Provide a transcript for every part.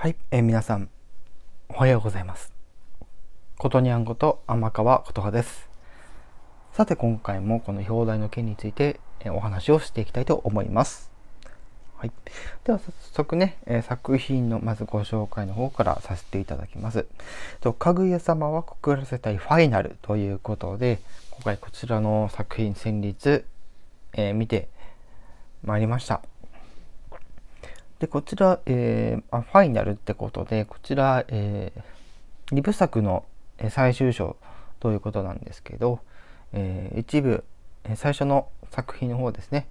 はい、えー、皆さん、おはようございます。ことにゃんこと天川琴葉です。さて、今回もこの表題の件について、え、お話をしていきたいと思います。はい。では、早速ね、え、作品のまずご紹介の方からさせていただきます。と、かぐや様は告らせたいファイナルということで、今回こちらの作品戦律、え見てまいりました。で、こちら、えー、あファイナルってことで、こちら、えー、2部作の最終章ということなんですけど、えー、一部、最初の作品の方ですね、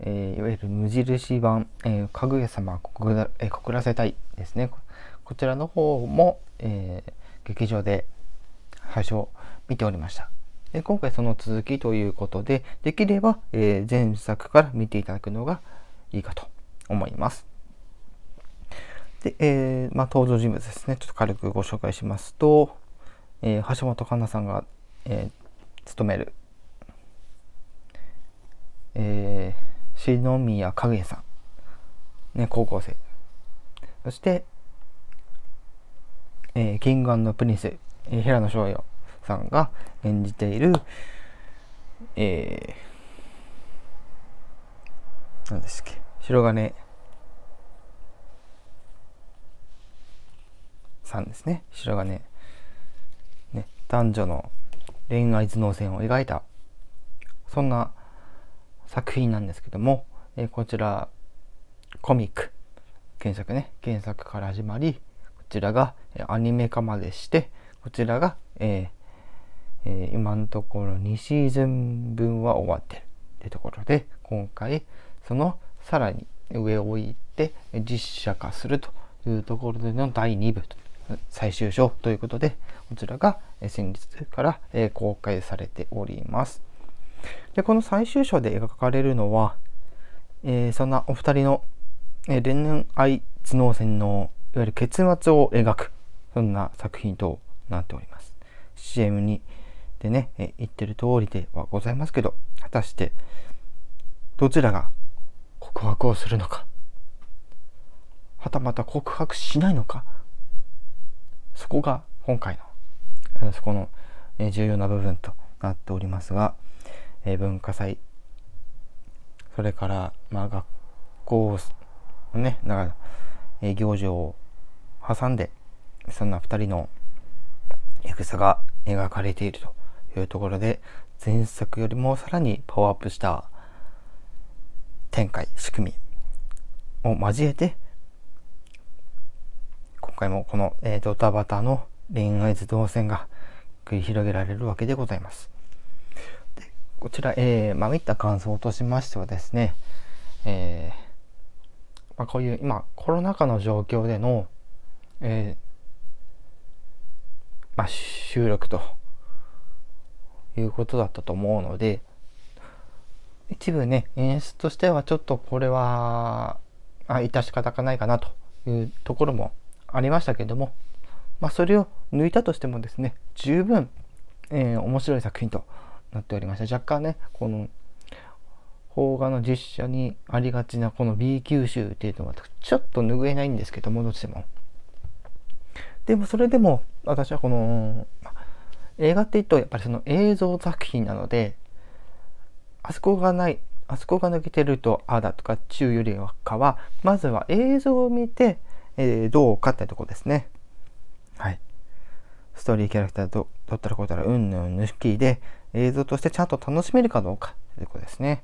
えー、いわゆる無印版、えー、かぐや様告ら,、えー、告らせたいですね。こちらの方も、えー、劇場で最初見ておりました。で今回その続きということで、できれば、えー、前作から見ていただくのがいいかと思います。で、えー、まあ、登場人物ですね。ちょっと軽くご紹介しますと、えー、橋本環奈さんが、えー、務める、えー、篠宮影さん、ね、高校生。そして、えー、キングプリンス、えー、平野紫耀さんが演じている、えー、何ですっけ、白銀さんですね。白銀ね男女の恋愛頭脳戦を描いたそんな作品なんですけども、えー、こちらコミック原作ね原作から始まりこちらがアニメ化までしてこちらが、えーえー、今のところ2シーズン分は終わってるってところで今回そのさらに上を置いて実写化するというところでの第2部と。最終章ということで、こちらが先日から公開されております。で、この最終章で描かれるのは、えー、そんなお二人の、え、恋愛頭脳戦のいわゆる結末を描く、そんな作品となっております。CM にでね、え言ってる通りではございますけど、果たしてどちらが告白をするのか、はたまた告白しないのか、そこが今回のそこの重要な部分となっておりますが、え文化祭それからまあ学校のねだから、え行事を挟んでそんな2人の戦が描かれているというところで前作よりもさらにパワーアップした展開仕組みを交えて回もこの、えー、ドタバタの恋愛図動線が繰り広げられるわけでございます。でこちら、えー、まあ、見た感想としましてはですね、えー、まあ、こういう今コロナ禍の状況での、え、まあ、収録ということだったと思うので一部ね演出としてはちょっとこれはあ致し方がないかなというところもありましたけれども、まあ、それを抜いたとしてもですね十分、えー、面白い作品となっておりました。若干ねこの邦画の実写にありがちなこの B 級集っていうのはちょっと拭えないんですけどもどうしても。でもそれでも私はこの、映画って言うとやっぱりその映像作品なのであそこがないあそこが抜けてるとああだとか中よりはかはまずは映像を見てえー、どうかってとこですね。はい。ストーリーキャラクターと取ったらこうたらうんぬん抜きで映像としてちゃんと楽しめるかどうかということですね。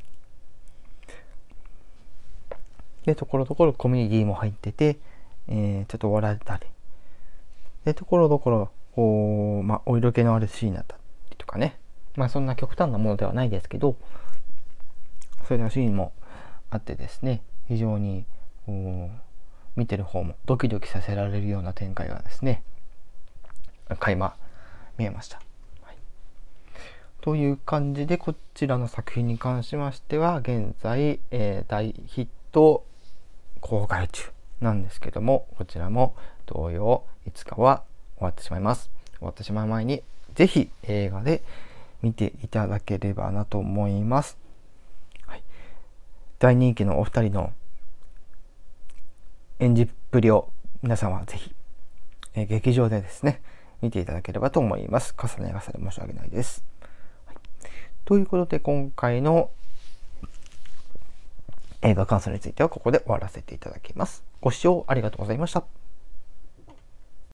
で、ところどころコミュニティも入ってて、えー、ちょっと笑ったり。で、ところどころ、こう、まあ、お色気のあるシーンだったりとかね。まあ、そんな極端なものではないですけど、そういうシーンもあってですね、非常に、こう、見てる方もドキドキさせられるような展開がですね垣間見えました。はい、という感じでこちらの作品に関しましては現在、えー、大ヒット公開中なんですけどもこちらも同様いつかは終わってしまいます。終わってしまう前に是非映画で見ていただければなと思います。はい、大人気のお二人の演じっぷりを皆さんはぜひ、えー、劇場でですね、見ていただければと思います。重ね合わせで申し訳ないです。はい、ということで、今回の映画感想についてはここで終わらせていただきます。ご視聴ありがとうございました。